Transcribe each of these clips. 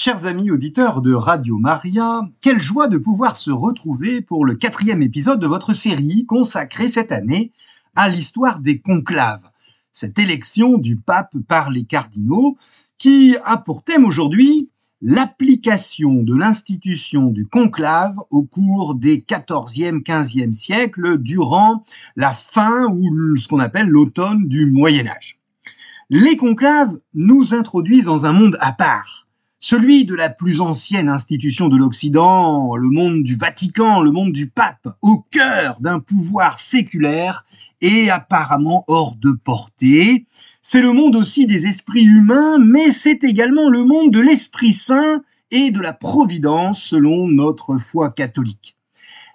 Chers amis auditeurs de Radio Maria, quelle joie de pouvoir se retrouver pour le quatrième épisode de votre série consacrée cette année à l'histoire des conclaves, cette élection du pape par les cardinaux qui a pour thème aujourd'hui l'application de l'institution du conclave au cours des 14e, 15e siècles durant la fin ou ce qu'on appelle l'automne du Moyen Âge. Les conclaves nous introduisent dans un monde à part celui de la plus ancienne institution de l'Occident, le monde du Vatican, le monde du pape, au cœur d'un pouvoir séculaire et apparemment hors de portée. C'est le monde aussi des esprits humains, mais c'est également le monde de l'Esprit Saint et de la Providence selon notre foi catholique.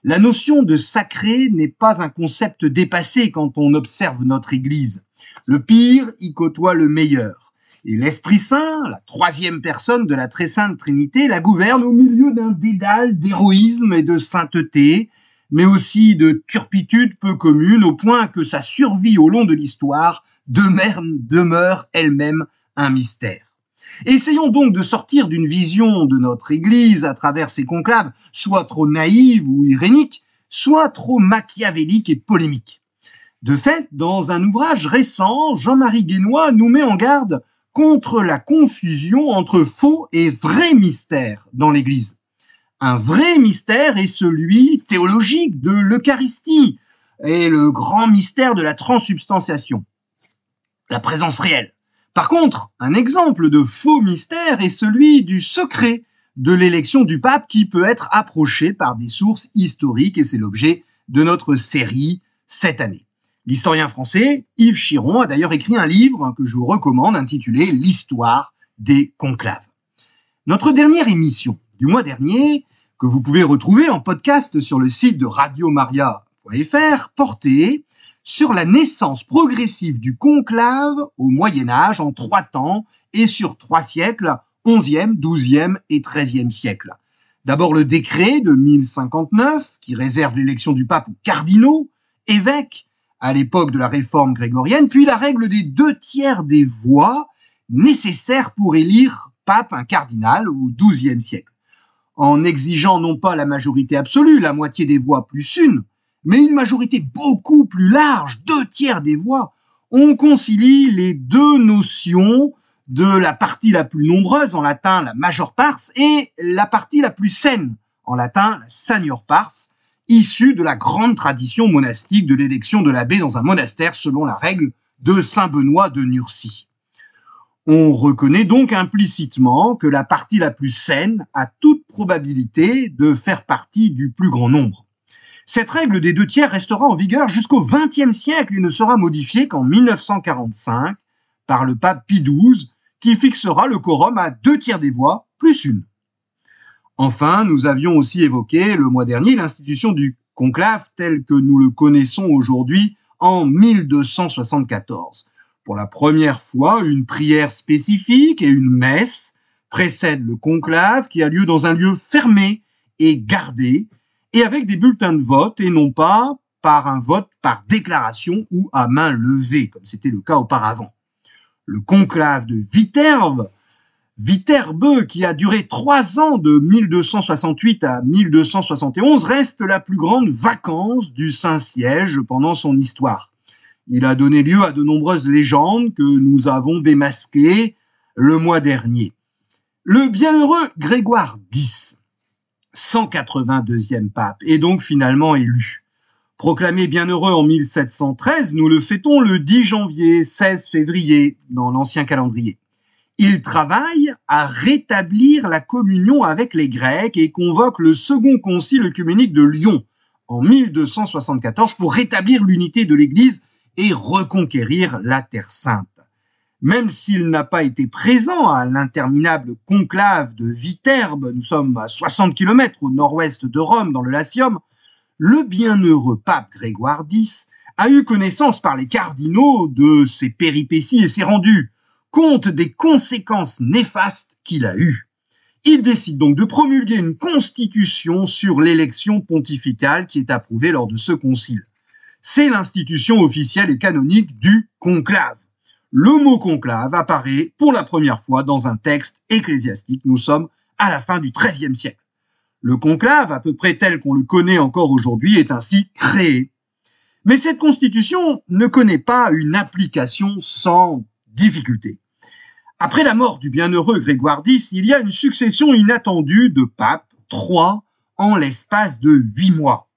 La notion de sacré n'est pas un concept dépassé quand on observe notre Église. Le pire y côtoie le meilleur. Et l'Esprit Saint, la troisième personne de la très sainte Trinité, la gouverne au milieu d'un dédale d'héroïsme et de sainteté, mais aussi de turpitude peu commune, au point que sa survie au long de l'histoire demeure elle-même un mystère. Essayons donc de sortir d'une vision de notre Église à travers ces conclaves, soit trop naïve ou irénique, soit trop machiavélique et polémique. De fait, dans un ouvrage récent, Jean-Marie Guénois nous met en garde contre la confusion entre faux et vrai mystère dans l'Église. Un vrai mystère est celui théologique de l'Eucharistie et le grand mystère de la transsubstantiation, la présence réelle. Par contre, un exemple de faux mystère est celui du secret de l'élection du pape qui peut être approché par des sources historiques et c'est l'objet de notre série cette année. L'historien français Yves Chiron a d'ailleurs écrit un livre que je vous recommande intitulé L'histoire des conclaves. Notre dernière émission du mois dernier, que vous pouvez retrouver en podcast sur le site de radiomaria.fr, portait sur la naissance progressive du conclave au Moyen Âge en trois temps et sur trois siècles, 11e, 12e et 13e siècle. D'abord le décret de 1059 qui réserve l'élection du pape aux cardinaux, évêques à l'époque de la réforme grégorienne, puis la règle des deux tiers des voix nécessaires pour élire pape un cardinal au XIIe siècle, en exigeant non pas la majorité absolue, la moitié des voix plus une, mais une majorité beaucoup plus large, deux tiers des voix. On concilie les deux notions de la partie la plus nombreuse, en latin la major pars, et la partie la plus saine, en latin la senior pars, issu de la grande tradition monastique de l'élection de l'abbé dans un monastère selon la règle de Saint Benoît de Nursie. On reconnaît donc implicitement que la partie la plus saine a toute probabilité de faire partie du plus grand nombre. Cette règle des deux tiers restera en vigueur jusqu'au XXe siècle et ne sera modifiée qu'en 1945 par le pape Pie XII qui fixera le quorum à deux tiers des voix plus une. Enfin, nous avions aussi évoqué le mois dernier l'institution du conclave tel que nous le connaissons aujourd'hui en 1274. Pour la première fois, une prière spécifique et une messe précèdent le conclave qui a lieu dans un lieu fermé et gardé et avec des bulletins de vote et non pas par un vote par déclaration ou à main levée comme c'était le cas auparavant. Le conclave de Viterbe Viterbe, qui a duré trois ans de 1268 à 1271, reste la plus grande vacance du Saint-Siège pendant son histoire. Il a donné lieu à de nombreuses légendes que nous avons démasquées le mois dernier. Le bienheureux Grégoire X, 182e pape, est donc finalement élu. Proclamé bienheureux en 1713, nous le fêtons le 10 janvier, 16 février dans l'ancien calendrier. Il travaille à rétablir la communion avec les Grecs et convoque le second concile œcuménique de Lyon en 1274 pour rétablir l'unité de l'Église et reconquérir la Terre sainte. Même s'il n'a pas été présent à l'interminable conclave de Viterbe, nous sommes à 60 km au nord-ouest de Rome dans le Latium, le bienheureux pape Grégoire X a eu connaissance par les cardinaux de ses péripéties et s'est rendu compte des conséquences néfastes qu'il a eues. Il décide donc de promulguer une constitution sur l'élection pontificale qui est approuvée lors de ce concile. C'est l'institution officielle et canonique du conclave. le mot conclave apparaît pour la première fois dans un texte ecclésiastique. Nous sommes à la fin du XIIIe siècle. Le conclave, à peu près tel qu'on le connaît encore aujourd'hui, est ainsi créé. Mais cette constitution ne connaît pas une application sans difficulté. Après la mort du bienheureux Grégoire X, il y a une succession inattendue de papes, trois en l'espace de huit mois.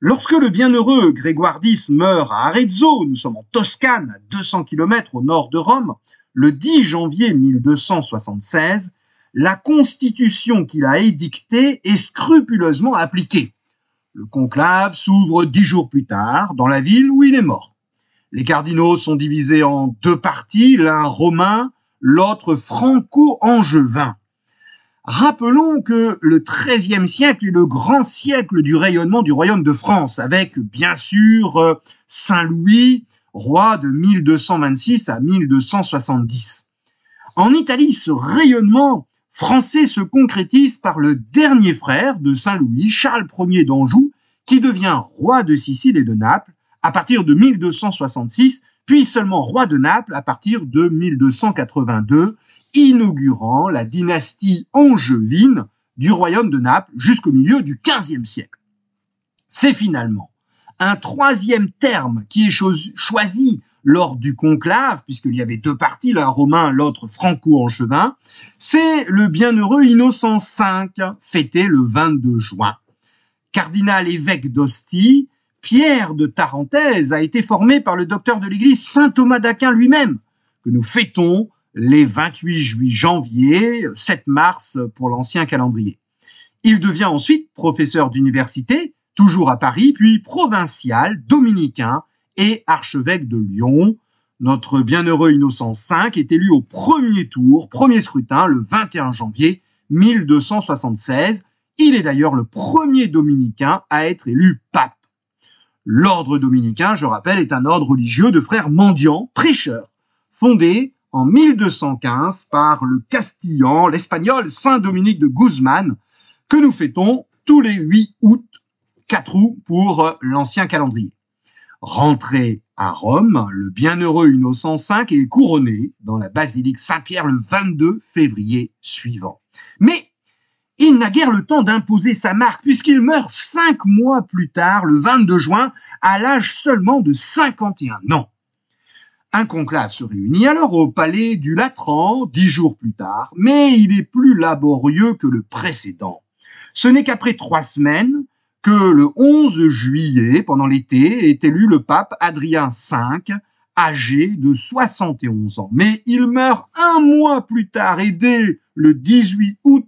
Lorsque le bienheureux Grégoire X meurt à Arezzo, nous sommes en Toscane, à 200 km au nord de Rome, le 10 janvier 1276, la constitution qu'il a édictée est scrupuleusement appliquée. Le conclave s'ouvre dix jours plus tard dans la ville où il est mort. Les cardinaux sont divisés en deux parties, l'un romain, l'autre franco-angevin. Rappelons que le XIIIe siècle est le grand siècle du rayonnement du royaume de France, avec bien sûr euh, Saint Louis, roi de 1226 à 1270. En Italie, ce rayonnement français se concrétise par le dernier frère de Saint Louis, Charles Ier d'Anjou, qui devient roi de Sicile et de Naples à partir de 1266, puis seulement roi de Naples à partir de 1282, inaugurant la dynastie angevine du royaume de Naples jusqu'au milieu du XVe siècle. C'est finalement un troisième terme qui est choisi lors du conclave, puisqu'il y avait deux parties, l'un romain, l'autre franco-angevin, c'est le bienheureux Innocent V, fêté le 22 juin. Cardinal évêque d'Ostie, Pierre de Tarentaise a été formé par le docteur de l'Église Saint Thomas d'Aquin lui-même, que nous fêtons les 28 juillet janvier, 7 mars pour l'ancien calendrier. Il devient ensuite professeur d'université, toujours à Paris, puis provincial, dominicain et archevêque de Lyon. Notre bienheureux Innocent V est élu au premier tour, premier scrutin, le 21 janvier 1276. Il est d'ailleurs le premier dominicain à être élu pape. L'ordre dominicain, je rappelle, est un ordre religieux de frères mendiants, prêcheurs, fondé en 1215 par le Castillan, l'espagnol Saint Dominique de Guzman, que nous fêtons tous les 8 août, 4 août pour euh, l'ancien calendrier. Rentré à Rome, le bienheureux Innocent V est couronné dans la basilique Saint-Pierre le 22 février suivant. Mais il n'a guère le temps d'imposer sa marque puisqu'il meurt cinq mois plus tard, le 22 juin, à l'âge seulement de 51 ans. Un conclave se réunit alors au palais du Latran dix jours plus tard, mais il est plus laborieux que le précédent. Ce n'est qu'après trois semaines que le 11 juillet, pendant l'été, est élu le pape Adrien V, âgé de 71 ans. Mais il meurt un mois plus tard et dès le 18 août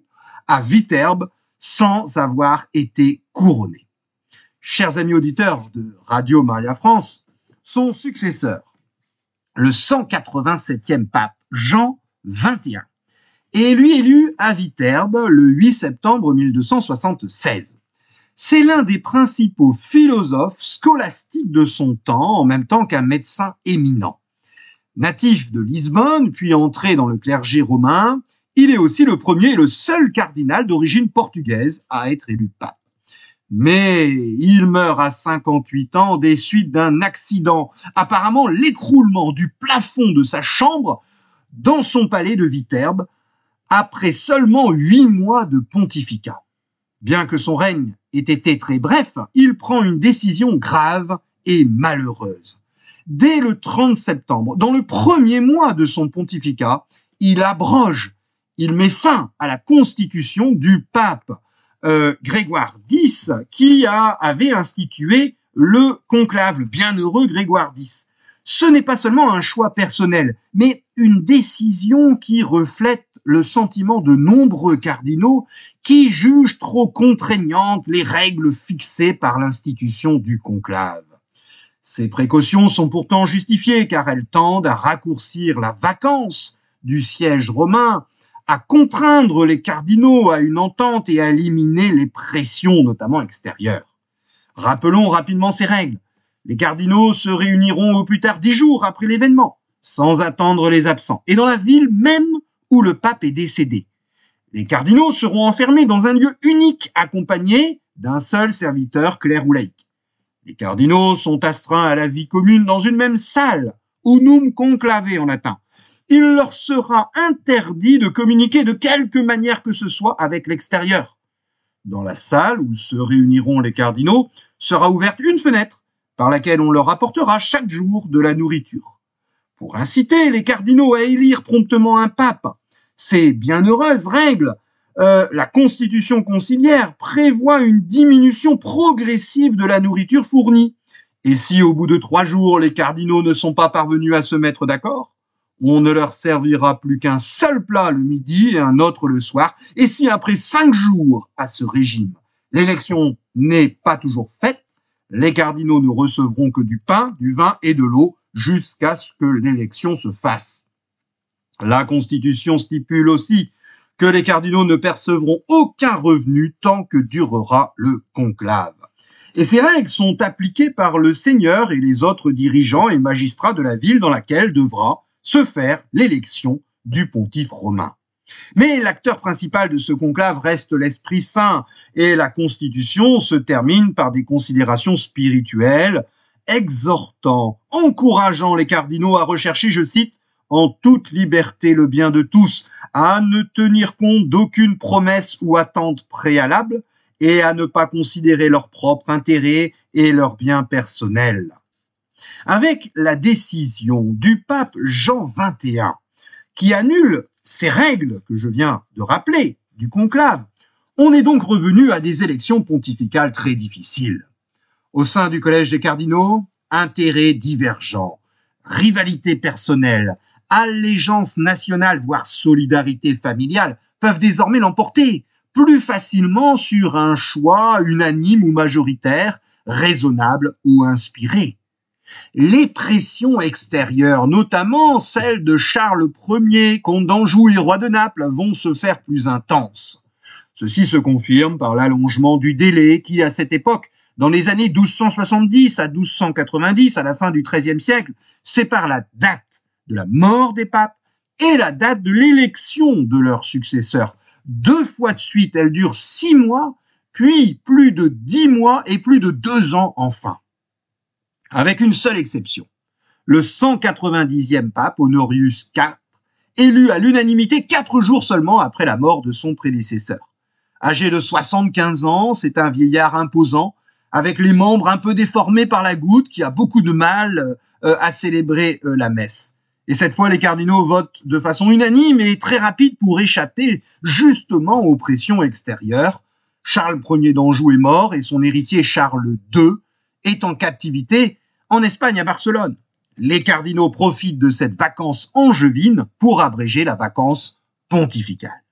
à Viterbe sans avoir été couronné. Chers amis auditeurs de Radio Maria France, son successeur, le 187e pape Jean XXI, est lui élu à Viterbe le 8 septembre 1276. C'est l'un des principaux philosophes scolastiques de son temps, en même temps qu'un médecin éminent. Natif de Lisbonne, puis entré dans le clergé romain, il est aussi le premier et le seul cardinal d'origine portugaise à être élu pape. Mais il meurt à 58 ans des suites d'un accident, apparemment l'écroulement du plafond de sa chambre dans son palais de Viterbe, après seulement huit mois de pontificat. Bien que son règne ait été très bref, il prend une décision grave et malheureuse. Dès le 30 septembre, dans le premier mois de son pontificat, il abroge, il met fin à la constitution du pape euh, Grégoire X qui avait institué le conclave, le bienheureux Grégoire X. Ce n'est pas seulement un choix personnel, mais une décision qui reflète le sentiment de nombreux cardinaux qui jugent trop contraignantes les règles fixées par l'institution du conclave. Ces précautions sont pourtant justifiées car elles tendent à raccourcir la vacance du siège romain à contraindre les cardinaux à une entente et à éliminer les pressions, notamment extérieures. Rappelons rapidement ces règles. Les cardinaux se réuniront au plus tard dix jours après l'événement, sans attendre les absents, et dans la ville même où le pape est décédé. Les cardinaux seront enfermés dans un lieu unique, accompagnés d'un seul serviteur clair ou laïque. Les cardinaux sont astreints à la vie commune dans une même salle, unum conclave en latin. Il leur sera interdit de communiquer de quelque manière que ce soit avec l'extérieur. Dans la salle où se réuniront les cardinaux sera ouverte une fenêtre par laquelle on leur apportera chaque jour de la nourriture. Pour inciter les cardinaux à élire promptement un pape, ces bienheureuses règles euh, la constitution conciliaire prévoit une diminution progressive de la nourriture fournie. Et si au bout de trois jours les cardinaux ne sont pas parvenus à se mettre d'accord, on ne leur servira plus qu'un seul plat le midi et un autre le soir. Et si après cinq jours à ce régime, l'élection n'est pas toujours faite, les cardinaux ne recevront que du pain, du vin et de l'eau jusqu'à ce que l'élection se fasse. La Constitution stipule aussi que les cardinaux ne percevront aucun revenu tant que durera le conclave. Et ces règles sont appliquées par le seigneur et les autres dirigeants et magistrats de la ville dans laquelle devra se faire l'élection du pontife romain. Mais l'acteur principal de ce conclave reste l'Esprit Saint, et la Constitution se termine par des considérations spirituelles, exhortant, encourageant les cardinaux à rechercher, je cite, en toute liberté le bien de tous, à ne tenir compte d'aucune promesse ou attente préalable, et à ne pas considérer leur propre intérêt et leur bien personnel. Avec la décision du pape Jean XXI, qui annule ces règles que je viens de rappeler du conclave, on est donc revenu à des élections pontificales très difficiles. Au sein du collège des cardinaux, intérêts divergents, rivalité personnelle, allégeance nationale, voire solidarité familiale, peuvent désormais l'emporter plus facilement sur un choix unanime ou majoritaire, raisonnable ou inspiré. Les pressions extérieures, notamment celles de Charles Ier, comte d'Anjou et roi de Naples, vont se faire plus intenses. Ceci se confirme par l'allongement du délai qui, à cette époque, dans les années 1270 à 1290, à la fin du XIIIe siècle, sépare la date de la mort des papes et la date de l'élection de leur successeur. Deux fois de suite, elle dure six mois, puis plus de dix mois et plus de deux ans enfin. Avec une seule exception. Le 190e pape, Honorius IV, élu à l'unanimité quatre jours seulement après la mort de son prédécesseur. Âgé de 75 ans, c'est un vieillard imposant, avec les membres un peu déformés par la goutte, qui a beaucoup de mal euh, à célébrer euh, la messe. Et cette fois, les cardinaux votent de façon unanime et très rapide pour échapper justement aux pressions extérieures. Charles Ier d'Anjou est mort et son héritier Charles II est en captivité en Espagne à Barcelone. Les cardinaux profitent de cette vacance angevine pour abréger la vacance pontificale.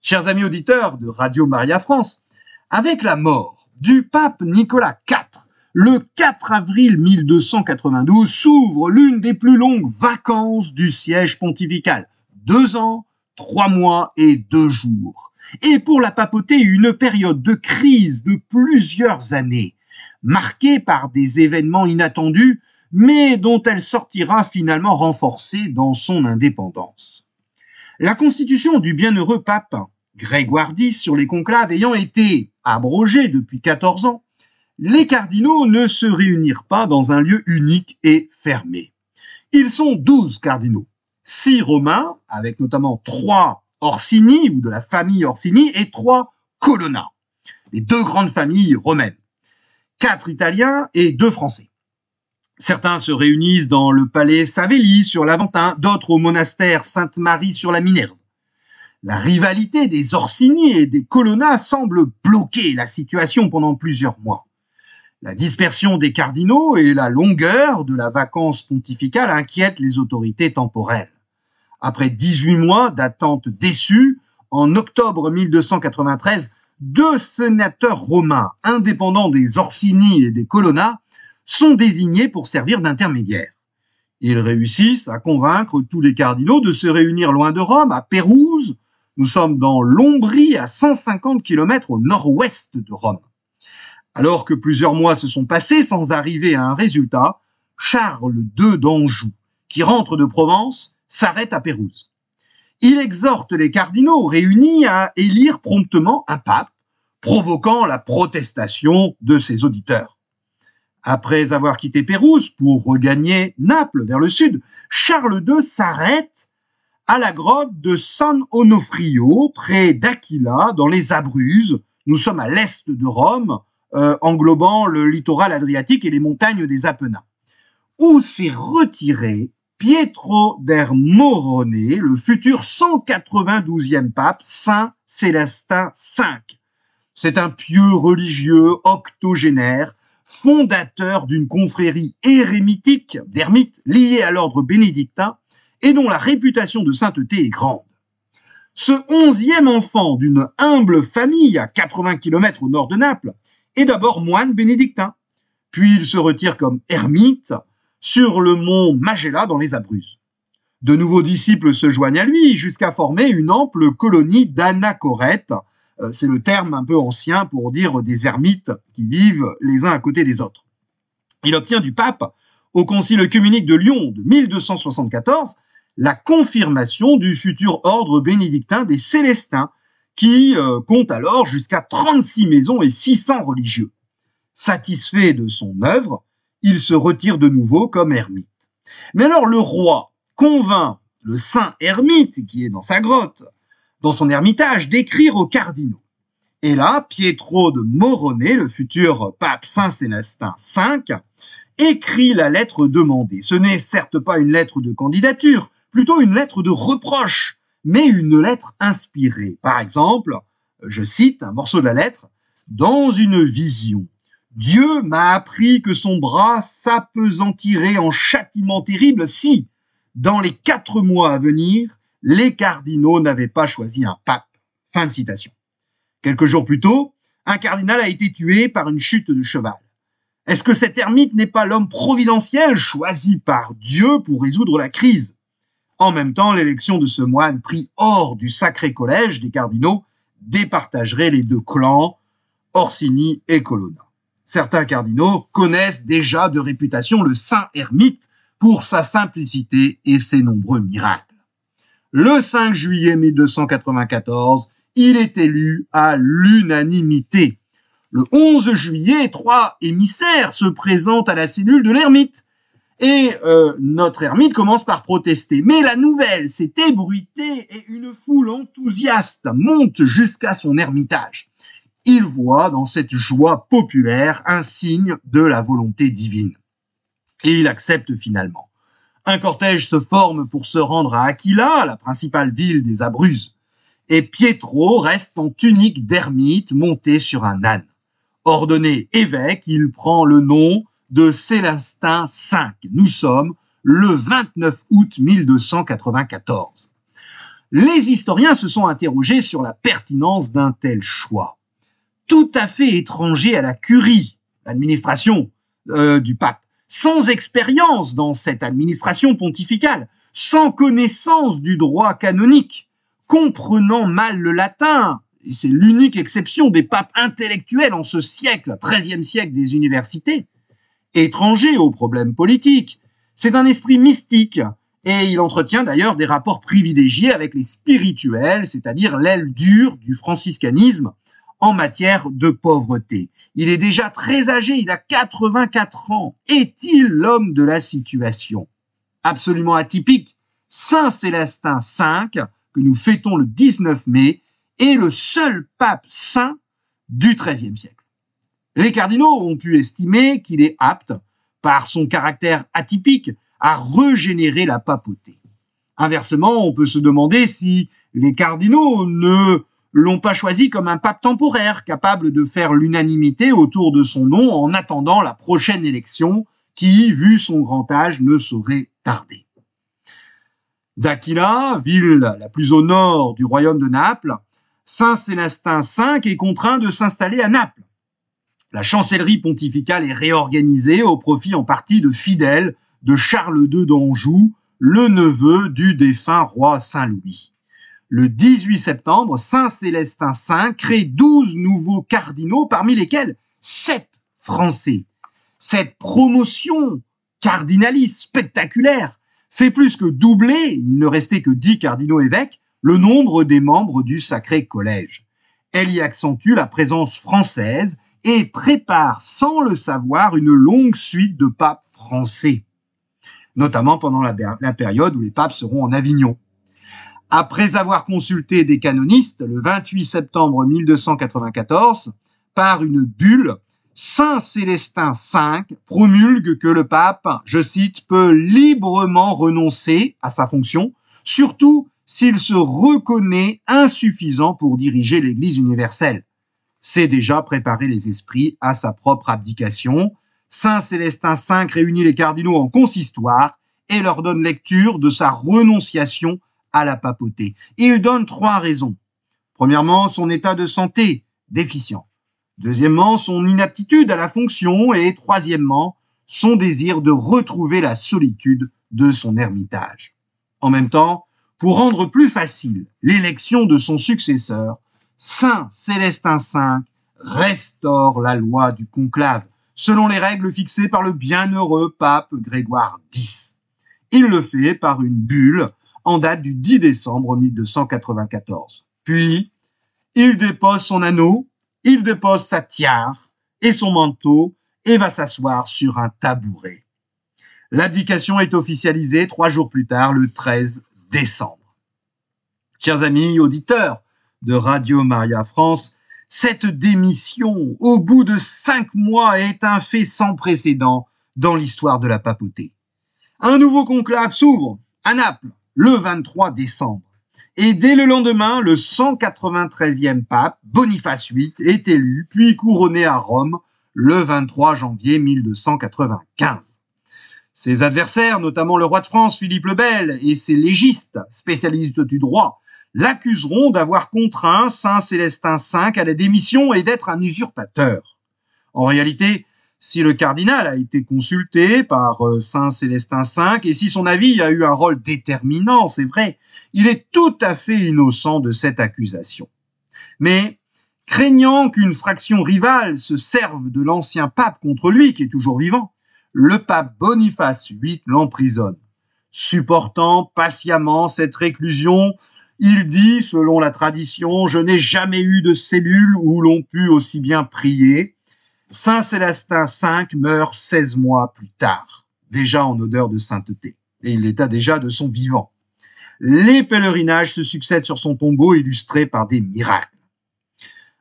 Chers amis auditeurs de Radio Maria France, avec la mort du pape Nicolas IV, le 4 avril 1292 s'ouvre l'une des plus longues vacances du siège pontifical. Deux ans, trois mois et deux jours. Et pour la papauté, une période de crise de plusieurs années, marquée par des événements inattendus, mais dont elle sortira finalement renforcée dans son indépendance. La constitution du bienheureux pape Grégoire X sur les conclaves ayant été abrogée depuis 14 ans, les cardinaux ne se réunirent pas dans un lieu unique et fermé. Ils sont douze cardinaux, six romains, avec notamment trois Orsini ou de la famille Orsini, et trois Colonna, les deux grandes familles romaines, quatre Italiens et deux Français. Certains se réunissent dans le palais Savelli sur l'Aventin, d'autres au monastère Sainte-Marie sur la Minerve. La rivalité des Orsini et des Colonna semble bloquer la situation pendant plusieurs mois. La dispersion des cardinaux et la longueur de la vacance pontificale inquiètent les autorités temporelles. Après 18 mois d'attente déçue, en octobre 1293, deux sénateurs romains indépendants des Orsini et des Colonna sont désignés pour servir d'intermédiaires. Ils réussissent à convaincre tous les cardinaux de se réunir loin de Rome, à Pérouse. Nous sommes dans l'Ombrie, à 150 km au nord-ouest de Rome. Alors que plusieurs mois se sont passés sans arriver à un résultat, Charles II d'Anjou, qui rentre de Provence, s'arrête à Pérouse. Il exhorte les cardinaux réunis à élire promptement un pape, provoquant la protestation de ses auditeurs. Après avoir quitté Pérouse pour regagner Naples vers le sud, Charles II s'arrête à la grotte de San Onofrio, près d'Aquila, dans les Abruzzes. Nous sommes à l'est de Rome, euh, englobant le littoral adriatique et les montagnes des Apennins, où s'est retiré Pietro der Morone, le futur 192e pape, Saint Célestin V? C'est un pieux religieux octogénaire, fondateur d'une confrérie érémitique d'ermites liée à l'ordre bénédictin et dont la réputation de sainteté est grande. Ce onzième enfant d'une humble famille à 80 km au nord de Naples est d'abord moine bénédictin, puis il se retire comme ermite sur le mont Magella dans les Abruzzes. De nouveaux disciples se joignent à lui jusqu'à former une ample colonie d'anachorètes. Euh, c'est le terme un peu ancien pour dire des ermites qui vivent les uns à côté des autres. Il obtient du pape, au concile œcuménique de Lyon de 1274, la confirmation du futur ordre bénédictin des Célestins, qui euh, compte alors jusqu'à 36 maisons et 600 religieux. Satisfait de son œuvre, il se retire de nouveau comme ermite. Mais alors le roi convainc le saint ermite qui est dans sa grotte, dans son ermitage, d'écrire aux cardinaux. Et là, Pietro de Morone, le futur pape Saint Célestin V, écrit la lettre demandée. Ce n'est certes pas une lettre de candidature, plutôt une lettre de reproche, mais une lettre inspirée. Par exemple, je cite un morceau de la lettre, Dans une vision, Dieu m'a appris que son bras s'apesentirait en châtiment terrible si, dans les quatre mois à venir, les cardinaux n'avaient pas choisi un pape. Fin de citation. Quelques jours plus tôt, un cardinal a été tué par une chute de cheval. Est-ce que cet ermite n'est pas l'homme providentiel choisi par Dieu pour résoudre la crise? En même temps, l'élection de ce moine pris hors du sacré collège des cardinaux départagerait les deux clans, Orsini et Colonna. Certains cardinaux connaissent déjà de réputation le saint ermite pour sa simplicité et ses nombreux miracles. Le 5 juillet 1294, il est élu à l'unanimité. Le 11 juillet, trois émissaires se présentent à la cellule de l'ermite. Et euh, notre ermite commence par protester. Mais la nouvelle s'est ébruitée et une foule enthousiaste monte jusqu'à son ermitage il voit dans cette joie populaire un signe de la volonté divine. Et il accepte finalement. Un cortège se forme pour se rendre à Aquila, la principale ville des Abruzzes. Et Pietro reste en tunique d'ermite monté sur un âne. Ordonné évêque, il prend le nom de Célestin V. Nous sommes le 29 août 1294. Les historiens se sont interrogés sur la pertinence d'un tel choix tout à fait étranger à la curie, l'administration euh, du pape, sans expérience dans cette administration pontificale, sans connaissance du droit canonique, comprenant mal le latin, et c'est l'unique exception des papes intellectuels en ce siècle, 13e siècle des universités, étranger aux problèmes politiques. C'est un esprit mystique, et il entretient d'ailleurs des rapports privilégiés avec les spirituels, c'est-à-dire l'aile dure du franciscanisme, en matière de pauvreté. Il est déjà très âgé, il a 84 ans. Est-il l'homme de la situation? Absolument atypique. Saint Célestin V, que nous fêtons le 19 mai, est le seul pape saint du XIIIe siècle. Les cardinaux ont pu estimer qu'il est apte, par son caractère atypique, à régénérer la papauté. Inversement, on peut se demander si les cardinaux ne l'ont pas choisi comme un pape temporaire, capable de faire l'unanimité autour de son nom en attendant la prochaine élection qui, vu son grand âge, ne saurait tarder. D'Aquila, ville la plus au nord du royaume de Naples, Saint Célestin V est contraint de s'installer à Naples. La chancellerie pontificale est réorganisée au profit en partie de fidèles de Charles II d'Anjou, le neveu du défunt roi Saint-Louis le 18 septembre, Saint Célestin V crée 12 nouveaux cardinaux, parmi lesquels 7 Français. Cette promotion cardinaliste spectaculaire fait plus que doubler, il ne restait que 10 cardinaux évêques, le nombre des membres du Sacré Collège. Elle y accentue la présence française et prépare sans le savoir une longue suite de papes français, notamment pendant la, la période où les papes seront en Avignon. Après avoir consulté des canonistes, le 28 septembre 1294, par une bulle, Saint Célestin V promulgue que le pape, je cite, peut librement renoncer à sa fonction, surtout s'il se reconnaît insuffisant pour diriger l'Église universelle. C'est déjà préparer les esprits à sa propre abdication. Saint Célestin V réunit les cardinaux en consistoire et leur donne lecture de sa renonciation à la papauté. Il donne trois raisons. Premièrement, son état de santé déficient. Deuxièmement, son inaptitude à la fonction. Et troisièmement, son désir de retrouver la solitude de son ermitage. En même temps, pour rendre plus facile l'élection de son successeur, Saint Célestin V restaure la loi du conclave, selon les règles fixées par le bienheureux pape Grégoire X. Il le fait par une bulle en date du 10 décembre 1294. Puis, il dépose son anneau, il dépose sa tiare et son manteau et va s'asseoir sur un tabouret. L'abdication est officialisée trois jours plus tard, le 13 décembre. Chers amis auditeurs de Radio Maria France, cette démission, au bout de cinq mois, est un fait sans précédent dans l'histoire de la papauté. Un nouveau conclave s'ouvre à Naples le 23 décembre. Et dès le lendemain, le 193e pape, Boniface VIII, est élu, puis couronné à Rome le 23 janvier 1295. Ses adversaires, notamment le roi de France Philippe le Bel et ses légistes, spécialistes du droit, l'accuseront d'avoir contraint Saint Célestin V à la démission et d'être un usurpateur. En réalité, si le cardinal a été consulté par euh, Saint Célestin V et si son avis a eu un rôle déterminant, c'est vrai, il est tout à fait innocent de cette accusation. Mais, craignant qu'une fraction rivale se serve de l'ancien pape contre lui, qui est toujours vivant, le pape Boniface VIII l'emprisonne. Supportant patiemment cette réclusion, il dit, selon la tradition, je n'ai jamais eu de cellule où l'on put aussi bien prier, Saint Célestin V meurt 16 mois plus tard, déjà en odeur de sainteté, et il l'état déjà de son vivant. Les pèlerinages se succèdent sur son tombeau illustrés par des miracles.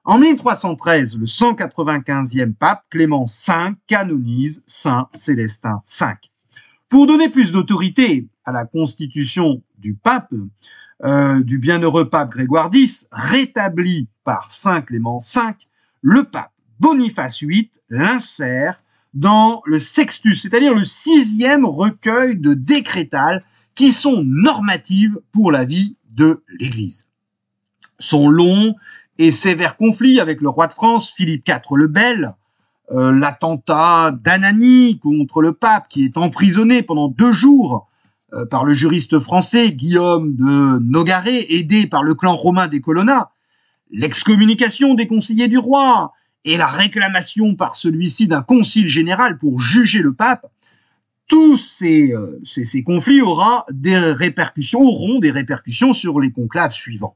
En 1313, le 195e pape Clément V canonise Saint Célestin V. Pour donner plus d'autorité à la constitution du pape, euh, du bienheureux pape Grégoire X, rétabli par Saint Clément V, le pape Boniface VIII l'insère dans le Sextus, c'est-à-dire le sixième recueil de décrétales qui sont normatives pour la vie de l'Église. Son long et sévère conflit avec le roi de France, Philippe IV le Bel, euh, l'attentat d'Anani contre le pape qui est emprisonné pendant deux jours euh, par le juriste français Guillaume de Nogaret, aidé par le clan romain des Colonna, l'excommunication des conseillers du roi, et la réclamation par celui-ci d'un concile général pour juger le pape, tous ces, euh, ces, conflits aura des répercussions, auront des répercussions sur les conclaves suivants.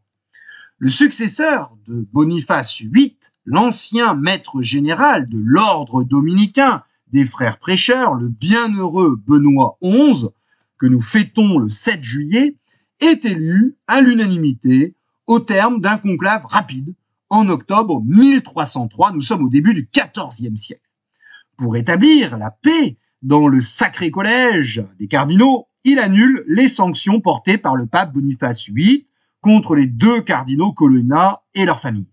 Le successeur de Boniface VIII, l'ancien maître général de l'ordre dominicain des frères prêcheurs, le bienheureux Benoît XI, que nous fêtons le 7 juillet, est élu à l'unanimité au terme d'un conclave rapide en octobre 1303. Nous sommes au début du XIVe siècle. Pour établir la paix dans le sacré collège des cardinaux, il annule les sanctions portées par le pape Boniface VIII contre les deux cardinaux Colonna et leurs familles.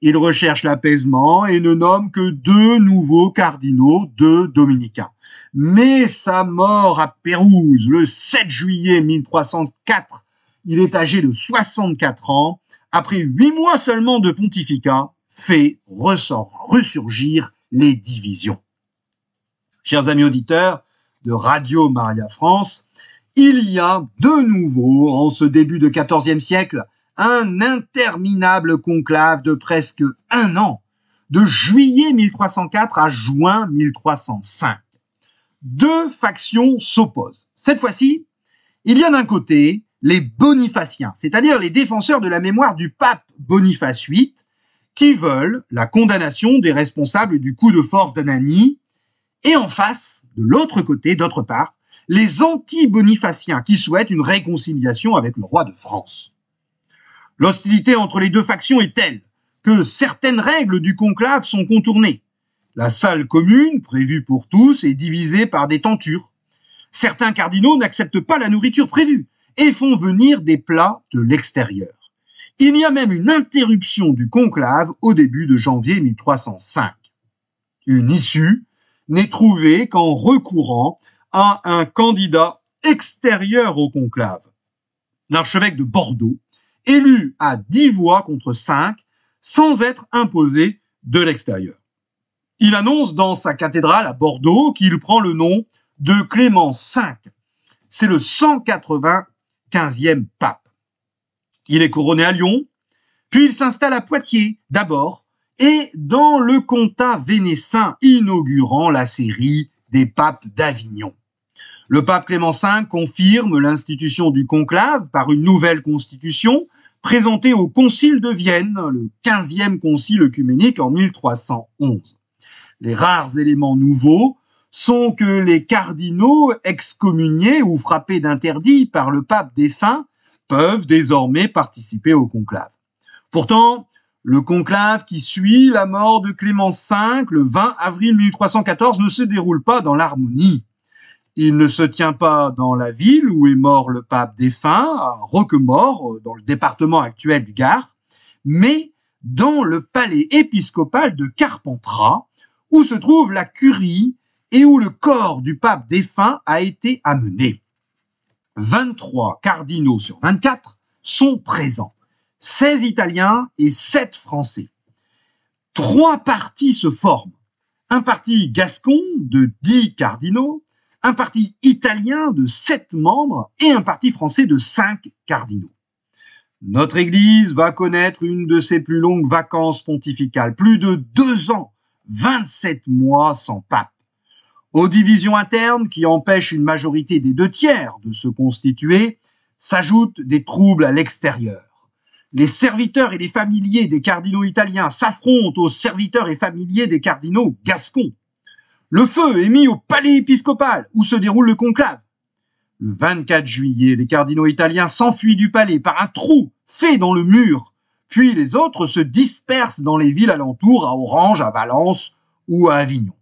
Il recherche l'apaisement et ne nomme que deux nouveaux cardinaux, deux dominicains. Mais sa mort à Pérouse, le 7 juillet 1304, il est âgé de 64 ans, après huit mois seulement de pontificat, fait ressort, ressurgir les divisions. Chers amis auditeurs de Radio Maria France, il y a de nouveau, en ce début de XIVe siècle, un interminable conclave de presque un an, de juillet 1304 à juin 1305. Deux factions s'opposent. Cette fois-ci, il y a d'un côté les bonifaciens, c'est-à-dire les défenseurs de la mémoire du pape Boniface VIII, qui veulent la condamnation des responsables du coup de force d'Anani, et en face, de l'autre côté, d'autre part, les anti-bonifaciens qui souhaitent une réconciliation avec le roi de France. L'hostilité entre les deux factions est telle que certaines règles du conclave sont contournées. La salle commune, prévue pour tous, est divisée par des tentures. Certains cardinaux n'acceptent pas la nourriture prévue et font venir des plats de l'extérieur. Il y a même une interruption du conclave au début de janvier 1305. Une issue n'est trouvée qu'en recourant à un candidat extérieur au conclave. L'archevêque de Bordeaux, élu à dix voix contre cinq, sans être imposé de l'extérieur. Il annonce dans sa cathédrale à Bordeaux qu'il prend le nom de Clément V. C'est le 195e pape. Il est couronné à Lyon, puis il s'installe à Poitiers d'abord, et dans le comtat vénessin inaugurant la série des papes d'Avignon. Le pape Clément V confirme l'institution du conclave par une nouvelle constitution présentée au concile de Vienne, le 15e concile œcuménique en 1311. Les rares éléments nouveaux sont que les cardinaux excommuniés ou frappés d'interdit par le pape défunt peuvent désormais participer au conclave. Pourtant, le conclave qui suit la mort de Clément V le 20 avril 1314 ne se déroule pas dans l'harmonie. Il ne se tient pas dans la ville où est mort le pape défunt, à Roquemort, dans le département actuel du Gard, mais dans le palais épiscopal de Carpentras, où se trouve la curie et où le corps du pape défunt a été amené. 23 cardinaux sur 24 sont présents, 16 Italiens et 7 Français. Trois partis se forment. Un parti gascon de 10 cardinaux, un parti italien de sept membres et un parti français de cinq cardinaux. Notre Église va connaître une de ses plus longues vacances pontificales, plus de deux ans, 27 mois sans pape. Aux divisions internes qui empêchent une majorité des deux tiers de se constituer, s'ajoutent des troubles à l'extérieur. Les serviteurs et les familiers des cardinaux italiens s'affrontent aux serviteurs et familiers des cardinaux gascons. Le feu est mis au palais épiscopal où se déroule le conclave. Le 24 juillet, les cardinaux italiens s'enfuient du palais par un trou fait dans le mur, puis les autres se dispersent dans les villes alentours, à Orange, à Valence ou à Avignon.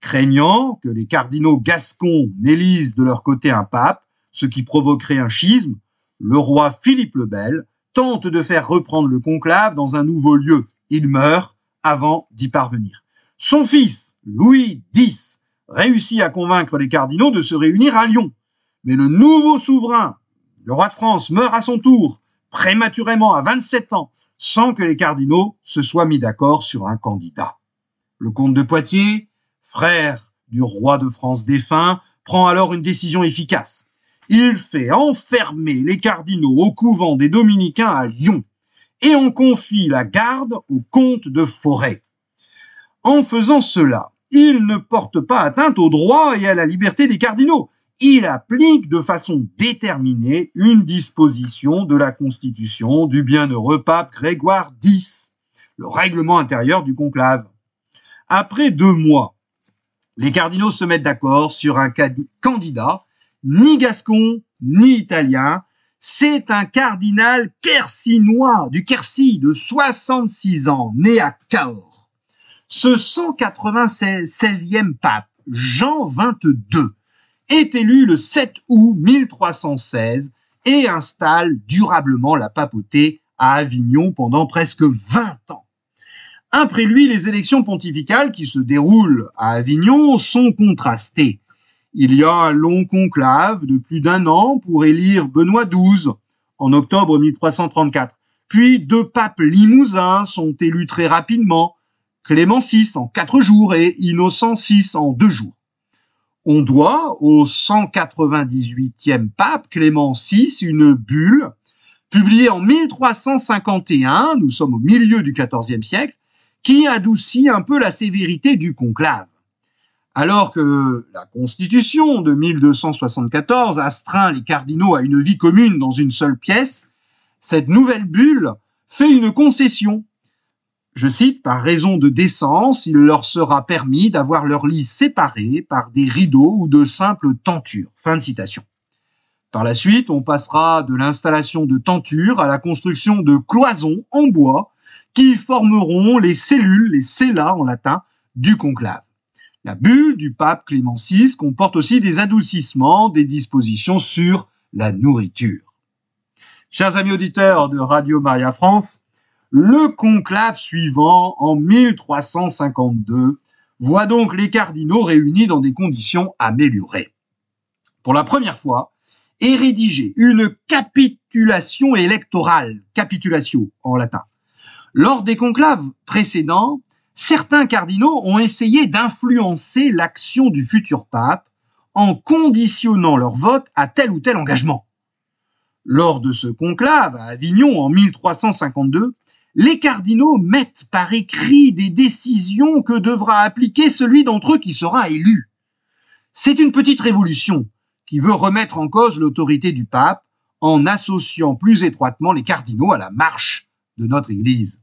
Craignant que les cardinaux gascons n'élisent de leur côté un pape, ce qui provoquerait un schisme, le roi Philippe le Bel tente de faire reprendre le conclave dans un nouveau lieu. Il meurt avant d'y parvenir. Son fils, Louis X, réussit à convaincre les cardinaux de se réunir à Lyon. Mais le nouveau souverain, le roi de France, meurt à son tour, prématurément à 27 ans, sans que les cardinaux se soient mis d'accord sur un candidat. Le comte de Poitiers, frère du roi de France défunt, prend alors une décision efficace. Il fait enfermer les cardinaux au couvent des dominicains à Lyon et on confie la garde au comte de Forêt. En faisant cela, il ne porte pas atteinte au droit et à la liberté des cardinaux. Il applique de façon déterminée une disposition de la Constitution du bienheureux pape Grégoire X, le règlement intérieur du conclave. Après deux mois, les cardinaux se mettent d'accord sur un candidat, ni gascon, ni italien. C'est un cardinal quercinois du Quercy de 66 ans, né à Cahors. Ce 196e pape, Jean XXII, est élu le 7 août 1316 et installe durablement la papauté à Avignon pendant presque 20 ans. Après lui, les élections pontificales qui se déroulent à Avignon sont contrastées. Il y a un long conclave de plus d'un an pour élire Benoît XII en octobre 1334. Puis deux papes limousins sont élus très rapidement, Clément VI en quatre jours et Innocent VI en deux jours. On doit au 198e pape Clément VI une bulle publiée en 1351, nous sommes au milieu du XIVe siècle, qui adoucit un peu la sévérité du conclave. Alors que la Constitution de 1274 astreint les cardinaux à une vie commune dans une seule pièce, cette nouvelle bulle fait une concession Je cite, par raison de décence, il leur sera permis d'avoir leurs lits séparés par des rideaux ou de simples tentures. Fin de citation. Par la suite, on passera de l'installation de tentures à la construction de cloisons en bois qui formeront les cellules, les cella en latin, du conclave. La bulle du pape Clément VI comporte aussi des adoucissements, des dispositions sur la nourriture. Chers amis auditeurs de Radio Maria France, le conclave suivant, en 1352, voit donc les cardinaux réunis dans des conditions améliorées. Pour la première fois, est rédigée une capitulation électorale, capitulatio en latin. Lors des conclaves précédents, certains cardinaux ont essayé d'influencer l'action du futur pape en conditionnant leur vote à tel ou tel engagement. Lors de ce conclave à Avignon en 1352, les cardinaux mettent par écrit des décisions que devra appliquer celui d'entre eux qui sera élu. C'est une petite révolution qui veut remettre en cause l'autorité du pape en associant plus étroitement les cardinaux à la marche de notre Église.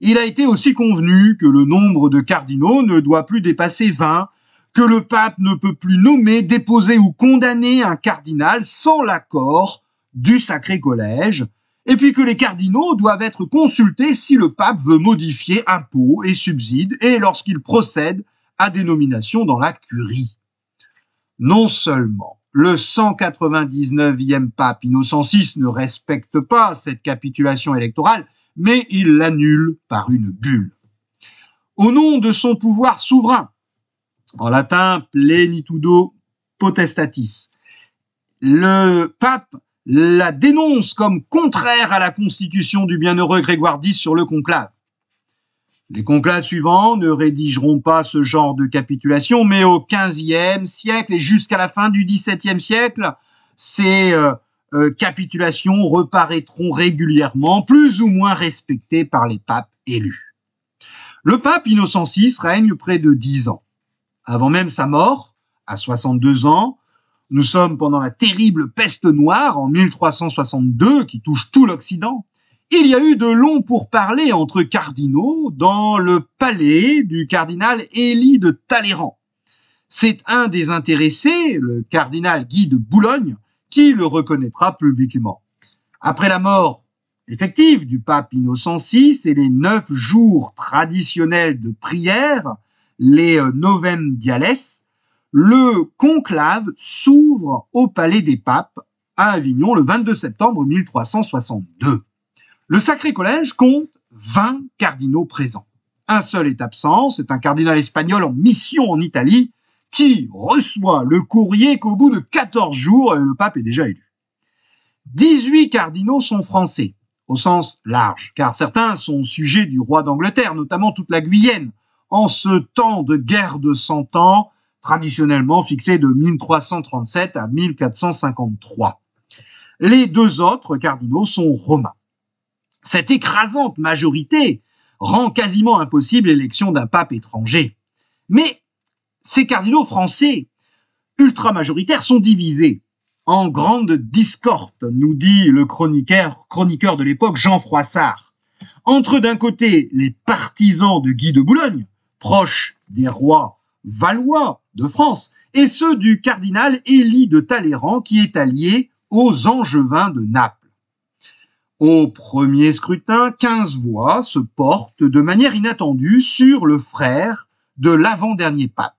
Il a été aussi convenu que le nombre de cardinaux ne doit plus dépasser 20, que le pape ne peut plus nommer, déposer ou condamner un cardinal sans l'accord du Sacré Collège, et puis que les cardinaux doivent être consultés si le pape veut modifier impôts et subsides et lorsqu'il procède à des nominations dans la curie. Non seulement le 199e pape Innocent VI ne respecte pas cette capitulation électorale, mais il l'annule par une bulle. Au nom de son pouvoir souverain, en latin plenitudo potestatis, le pape la dénonce comme contraire à la constitution du bienheureux Grégoire X sur le conclave. Les conclaves suivants ne rédigeront pas ce genre de capitulation, mais au XVe siècle et jusqu'à la fin du XVIIe siècle, ces euh, euh, capitulations reparaîtront régulièrement, plus ou moins respectées par les papes élus. Le pape Innocent VI règne près de dix ans. Avant même sa mort, à 62 ans, nous sommes pendant la terrible peste noire en 1362 qui touche tout l'Occident. Il y a eu de longs pourparlers entre cardinaux dans le palais du cardinal Élie de Talleyrand. C'est un des intéressés, le cardinal Guy de Boulogne, qui le reconnaîtra publiquement. Après la mort effective du pape Innocent VI et les neuf jours traditionnels de prière, les euh, novem diales, le conclave s'ouvre au Palais des Papes à Avignon le 22 septembre 1362. Le Sacré Collège compte 20 cardinaux présents. Un seul est absent, c'est un cardinal espagnol en mission en Italie qui reçoit le courrier qu'au bout de 14 jours, le pape est déjà élu. 18 cardinaux sont français, au sens large, car certains sont sujets du roi d'Angleterre, notamment toute la Guyenne, en ce temps de guerre de cent ans traditionnellement fixé de 1337 à 1453. Les deux autres cardinaux sont romains. Cette écrasante majorité rend quasiment impossible l'élection d'un pape étranger. Mais ces cardinaux français ultra-majoritaires sont divisés en grande discorde, nous dit le chroniqueur, chroniqueur de l'époque Jean Froissart. Entre d'un côté les partisans de Guy de Boulogne, proches des rois valois de France, et ceux du cardinal Élie de Talleyrand qui est allié aux Angevins de Naples. Au premier scrutin, 15 voix se portent de manière inattendue sur le frère de l'avant-dernier pape.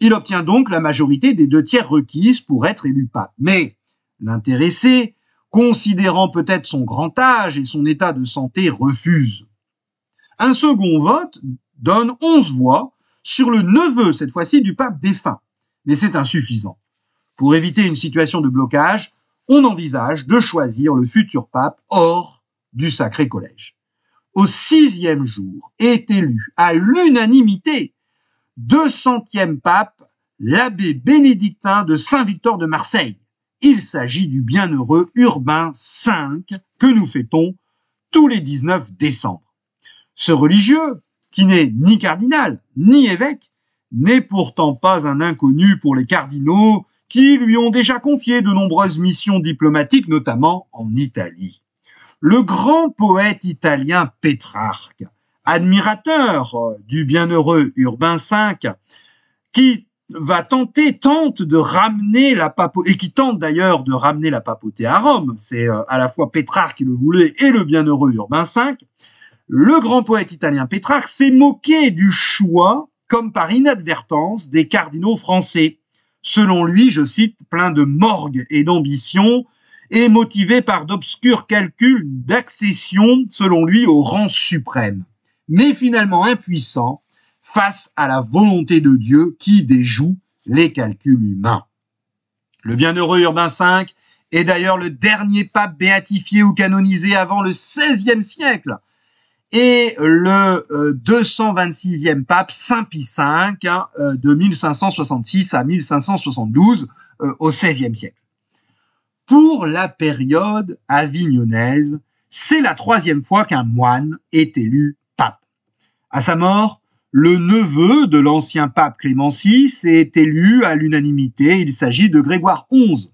Il obtient donc la majorité des deux tiers requises pour être élu pape. Mais l'intéressé, considérant peut-être son grand âge et son état de santé, refuse. Un second vote donne 11 voix sur le neveu, cette fois-ci, du pape défunt. Mais c'est insuffisant. Pour éviter une situation de blocage, on envisage de choisir le futur pape hors du Sacré Collège. Au sixième jour est élu à l'unanimité, 200e pape, l'abbé bénédictin de Saint-Victor de Marseille. Il s'agit du bienheureux Urbain V que nous fêtons tous les 19 décembre. Ce religieux, qui n'est ni cardinal, ni évêque, n'est pourtant pas un inconnu pour les cardinaux qui lui ont déjà confié de nombreuses missions diplomatiques, notamment en Italie. Le grand poète italien Pétrarque admirateur du bienheureux Urbain V, qui va tenter, tente de ramener la papauté, et qui tente d'ailleurs de ramener la papauté à Rome. C'est euh, à la fois Pétrarque qui le voulait et le bienheureux Urbain V. Le grand poète italien Pétrarque s'est moqué du choix, comme par inadvertance, des cardinaux français. Selon lui, je cite, plein de morgue et d'ambition, et motivé par d'obscurs calculs d'accession, selon lui, au rang suprême. Mais finalement impuissant, face à la volonté de Dieu qui déjoue les calculs humains. Le bienheureux Urbain V est d'ailleurs le dernier pape béatifié ou canonisé avant le XVIe siècle et le 226e euh, pape Saint Pie V hein, euh, de 1566 à 1572 euh, au XVIe siècle. Pour la période avignonnaise, c'est la troisième fois qu'un moine est élu. À sa mort, le neveu de l'ancien pape Clément VI est élu à l'unanimité. Il s'agit de Grégoire XI.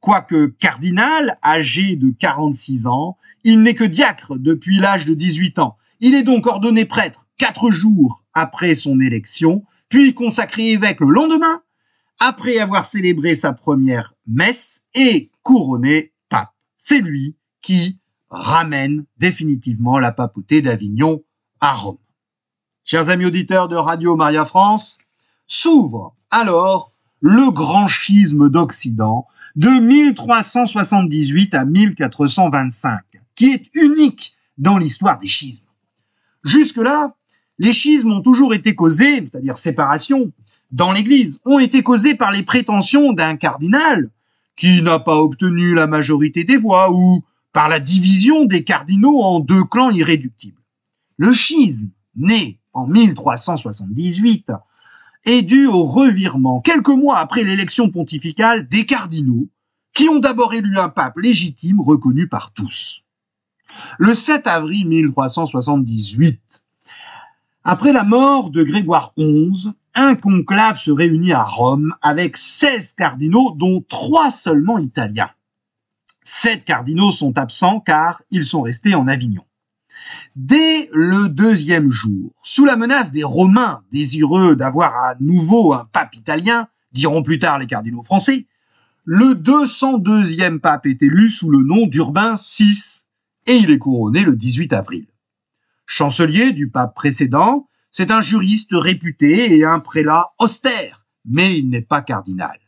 Quoique cardinal, âgé de 46 ans, il n'est que diacre depuis l'âge de 18 ans. Il est donc ordonné prêtre quatre jours après son élection, puis consacré évêque le lendemain, après avoir célébré sa première messe et couronné pape. C'est lui qui ramène définitivement la papauté d'Avignon à Rome chers amis auditeurs de Radio Maria France, s'ouvre alors le grand schisme d'Occident de 1378 à 1425, qui est unique dans l'histoire des schismes. Jusque-là, les schismes ont toujours été causés, c'est-à-dire séparation, dans l'Église, ont été causés par les prétentions d'un cardinal qui n'a pas obtenu la majorité des voix ou par la division des cardinaux en deux clans irréductibles. Le schisme, né en 1378 est dû au revirement, quelques mois après l'élection pontificale, des cardinaux, qui ont d'abord élu un pape légitime reconnu par tous. Le 7 avril 1378, après la mort de Grégoire XI, un conclave se réunit à Rome avec 16 cardinaux, dont trois seulement italiens. Sept cardinaux sont absents car ils sont restés en Avignon. Dès le deuxième jour, sous la menace des Romains désireux d'avoir à nouveau un pape italien, diront plus tard les cardinaux français, le 202e pape est élu sous le nom d'Urbain VI et il est couronné le 18 avril. Chancelier du pape précédent, c'est un juriste réputé et un prélat austère, mais il n'est pas cardinal.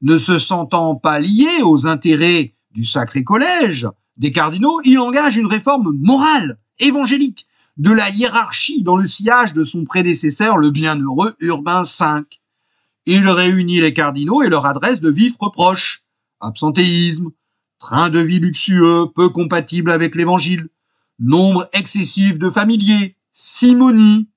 Ne se sentant pas lié aux intérêts du Sacré Collège des cardinaux, il engage une réforme morale évangélique de la hiérarchie dans le sillage de son prédécesseur, le bienheureux Urbain V. Il réunit les cardinaux et leur adresse de vifs reproches. Absentéisme, train de vie luxueux, peu compatible avec l'évangile, nombre excessif de familiers, simonie,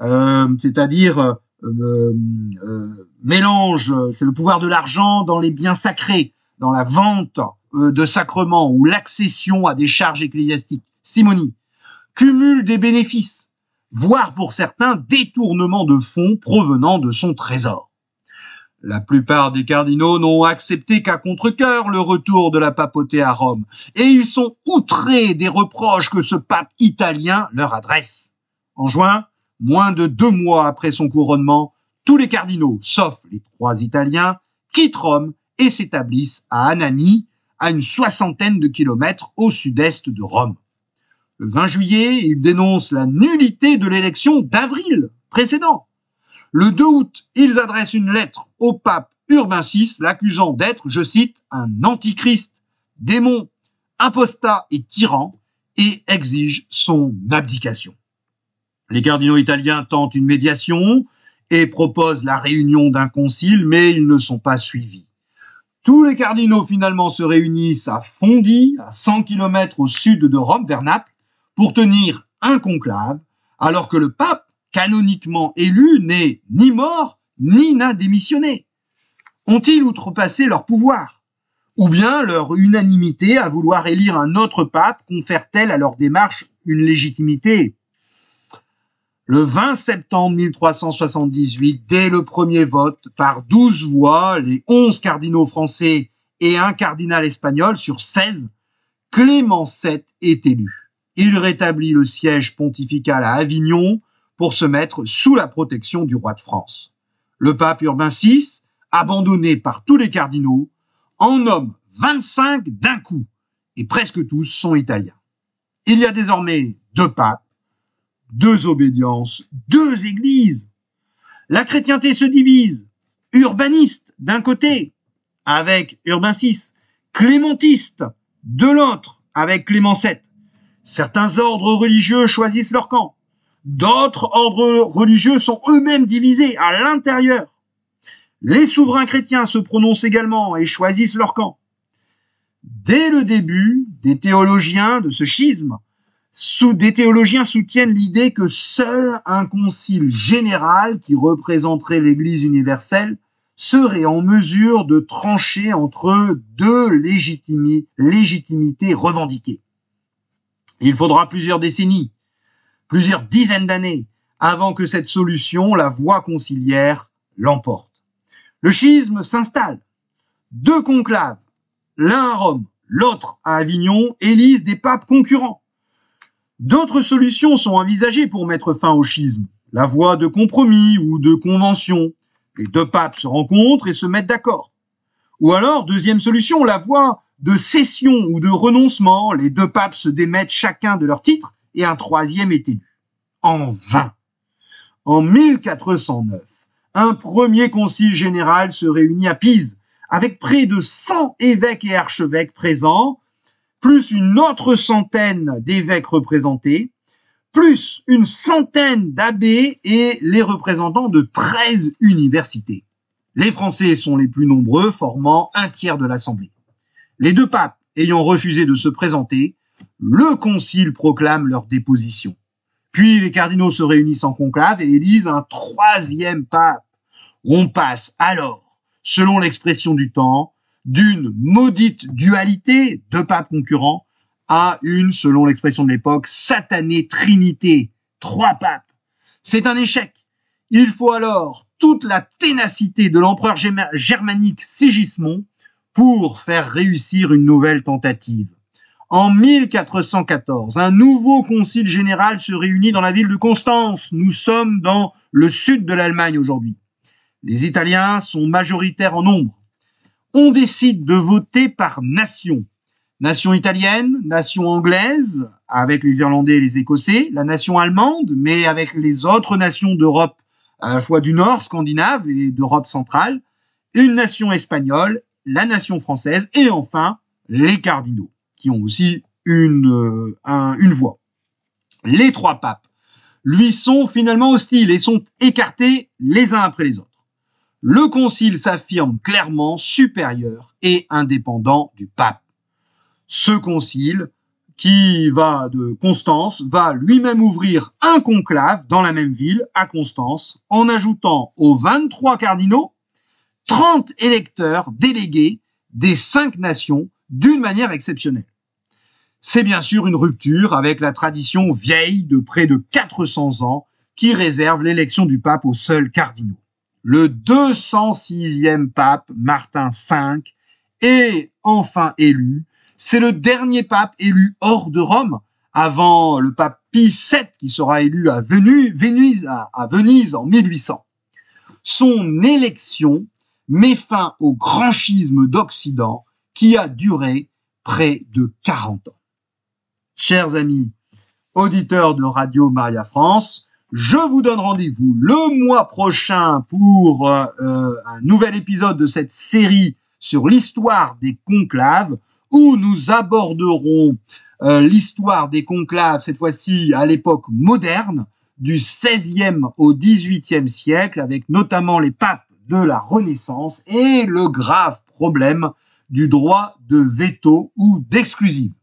euh, c'est-à-dire euh, euh, mélange, c'est le pouvoir de l'argent dans les biens sacrés, dans la vente de sacrements ou l'accession à des charges ecclésiastiques, simonie, cumul des bénéfices, voire pour certains détournement de fonds provenant de son trésor. La plupart des cardinaux n'ont accepté qu'à contre-cœur le retour de la papauté à Rome, et ils sont outrés des reproches que ce pape italien leur adresse. En juin, moins de deux mois après son couronnement, tous les cardinaux, sauf les trois Italiens, quittent Rome et s'établissent à Anani, à une soixantaine de kilomètres au sud-est de Rome. Le 20 juillet, il dénonce la nullité de l'élection d'avril précédent. Le 2 août, ils adressent une lettre au pape Urbain VI, l'accusant d'être, je cite, un antichrist, démon, apostat et tyran, et exigent son abdication. Les cardinaux italiens tentent une médiation et proposent la réunion d'un concile, mais ils ne sont pas suivis. Tous les cardinaux finalement se réunissent à Fondi, à 100 km au sud de Rome, vers Naples, pour tenir un conclave, alors que le pape, canoniquement élu, n'est ni mort, ni n'a démissionné. Ont-ils outrepassé leur pouvoir? Ou bien leur unanimité à vouloir élire un autre pape confère-t-elle à leur démarche une légitimité? Le 20 septembre 1378, dès le premier vote, par 12 voix, les 11 cardinaux français et un cardinal espagnol sur 16, Clément VII est élu il rétablit le siège pontifical à Avignon pour se mettre sous la protection du roi de France. Le pape Urbain VI, abandonné par tous les cardinaux, en nomme 25 d'un coup, et presque tous sont italiens. Il y a désormais deux papes, deux obédiences, deux églises. La chrétienté se divise. Urbaniste d'un côté, avec Urbain VI, clémentiste de l'autre, avec Clément VII. Certains ordres religieux choisissent leur camp. D'autres ordres religieux sont eux-mêmes divisés à l'intérieur. Les souverains chrétiens se prononcent également et choisissent leur camp. Dès le début, des théologiens de ce schisme, sous, des théologiens soutiennent l'idée que seul un concile général qui représenterait l'Église universelle serait en mesure de trancher entre deux légitimités revendiquées. Il faudra plusieurs décennies, plusieurs dizaines d'années, avant que cette solution, la voie conciliaire, l'emporte. Le schisme s'installe. Deux conclaves, l'un à Rome, l'autre à Avignon, élisent des papes concurrents. D'autres solutions sont envisagées pour mettre fin au schisme. La voie de compromis ou de convention. Les deux papes se rencontrent et se mettent d'accord. Ou alors, deuxième solution, la voie de cession ou de renoncement, les deux papes se démettent chacun de leur titre et un troisième est élu. En vain. En 1409, un premier concile général se réunit à Pise avec près de 100 évêques et archevêques présents, plus une autre centaine d'évêques représentés, plus une centaine d'abbés et les représentants de 13 universités. Les Français sont les plus nombreux, formant un tiers de l'Assemblée. Les deux papes ayant refusé de se présenter, le concile proclame leur déposition. Puis les cardinaux se réunissent en conclave et élisent un troisième pape. On passe alors, selon l'expression du temps, d'une maudite dualité, deux papes concurrents, à une, selon l'expression de l'époque, satanée trinité, trois papes. C'est un échec. Il faut alors toute la ténacité de l'empereur germanique Sigismond pour faire réussir une nouvelle tentative. En 1414, un nouveau concile général se réunit dans la ville de Constance. Nous sommes dans le sud de l'Allemagne aujourd'hui. Les Italiens sont majoritaires en nombre. On décide de voter par nation. Nation italienne, nation anglaise, avec les Irlandais et les Écossais, la nation allemande, mais avec les autres nations d'Europe, à la fois du Nord, scandinave, et d'Europe centrale, une nation espagnole la nation française et enfin les cardinaux, qui ont aussi une, euh, une voix. Les trois papes lui sont finalement hostiles et sont écartés les uns après les autres. Le concile s'affirme clairement supérieur et indépendant du pape. Ce concile, qui va de Constance, va lui-même ouvrir un conclave dans la même ville, à Constance, en ajoutant aux 23 cardinaux 30 électeurs délégués des cinq nations d'une manière exceptionnelle. C'est bien sûr une rupture avec la tradition vieille de près de 400 ans qui réserve l'élection du pape aux seuls cardinaux. Le 206e pape Martin V est enfin élu. C'est le dernier pape élu hors de Rome avant le pape Pie VII qui sera élu à Venise, à Venise en 1800. Son élection met fin au grand schisme d'Occident qui a duré près de 40 ans. Chers amis, auditeurs de Radio Maria France, je vous donne rendez-vous le mois prochain pour euh, un nouvel épisode de cette série sur l'histoire des conclaves où nous aborderons euh, l'histoire des conclaves, cette fois-ci à l'époque moderne, du 16e au 18e siècle, avec notamment les papes de la Renaissance et le grave problème du droit de veto ou d'exclusive.